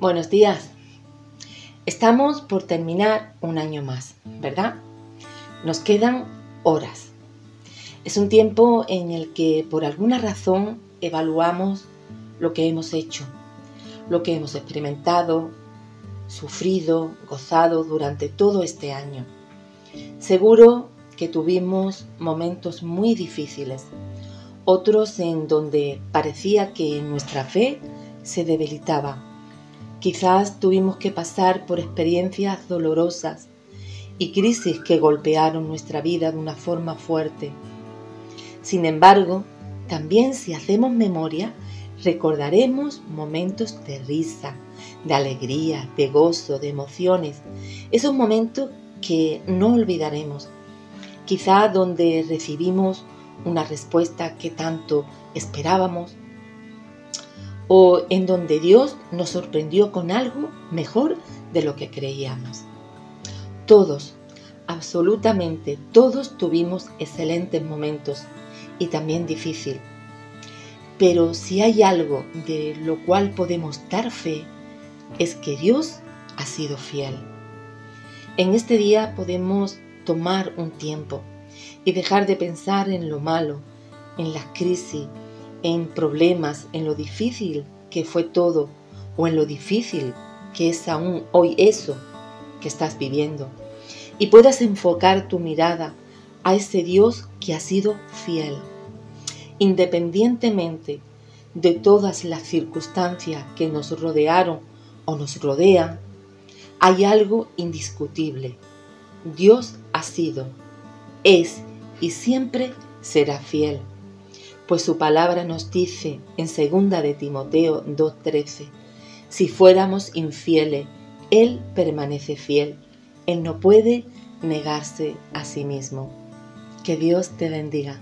Buenos días. Estamos por terminar un año más, ¿verdad? Nos quedan horas. Es un tiempo en el que por alguna razón evaluamos lo que hemos hecho, lo que hemos experimentado, sufrido, gozado durante todo este año. Seguro que tuvimos momentos muy difíciles, otros en donde parecía que nuestra fe se debilitaba. Quizás tuvimos que pasar por experiencias dolorosas y crisis que golpearon nuestra vida de una forma fuerte. Sin embargo, también si hacemos memoria, recordaremos momentos de risa, de alegría, de gozo, de emociones, esos momentos que no olvidaremos, quizá donde recibimos una respuesta que tanto esperábamos o en donde Dios nos sorprendió con algo mejor de lo que creíamos. Todos, absolutamente todos tuvimos excelentes momentos y también difícil. Pero si hay algo de lo cual podemos dar fe, es que Dios ha sido fiel. En este día podemos tomar un tiempo y dejar de pensar en lo malo, en las crisis, en problemas, en lo difícil que fue todo o en lo difícil que es aún hoy eso que estás viviendo. Y puedas enfocar tu mirada a ese Dios que ha sido fiel. Independientemente de todas las circunstancias que nos rodearon o nos rodean, hay algo indiscutible. Dios ha sido, es y siempre será fiel. Pues su palabra nos dice en 2 de Timoteo 2:13, si fuéramos infieles, Él permanece fiel. Él no puede negarse a sí mismo. Que Dios te bendiga.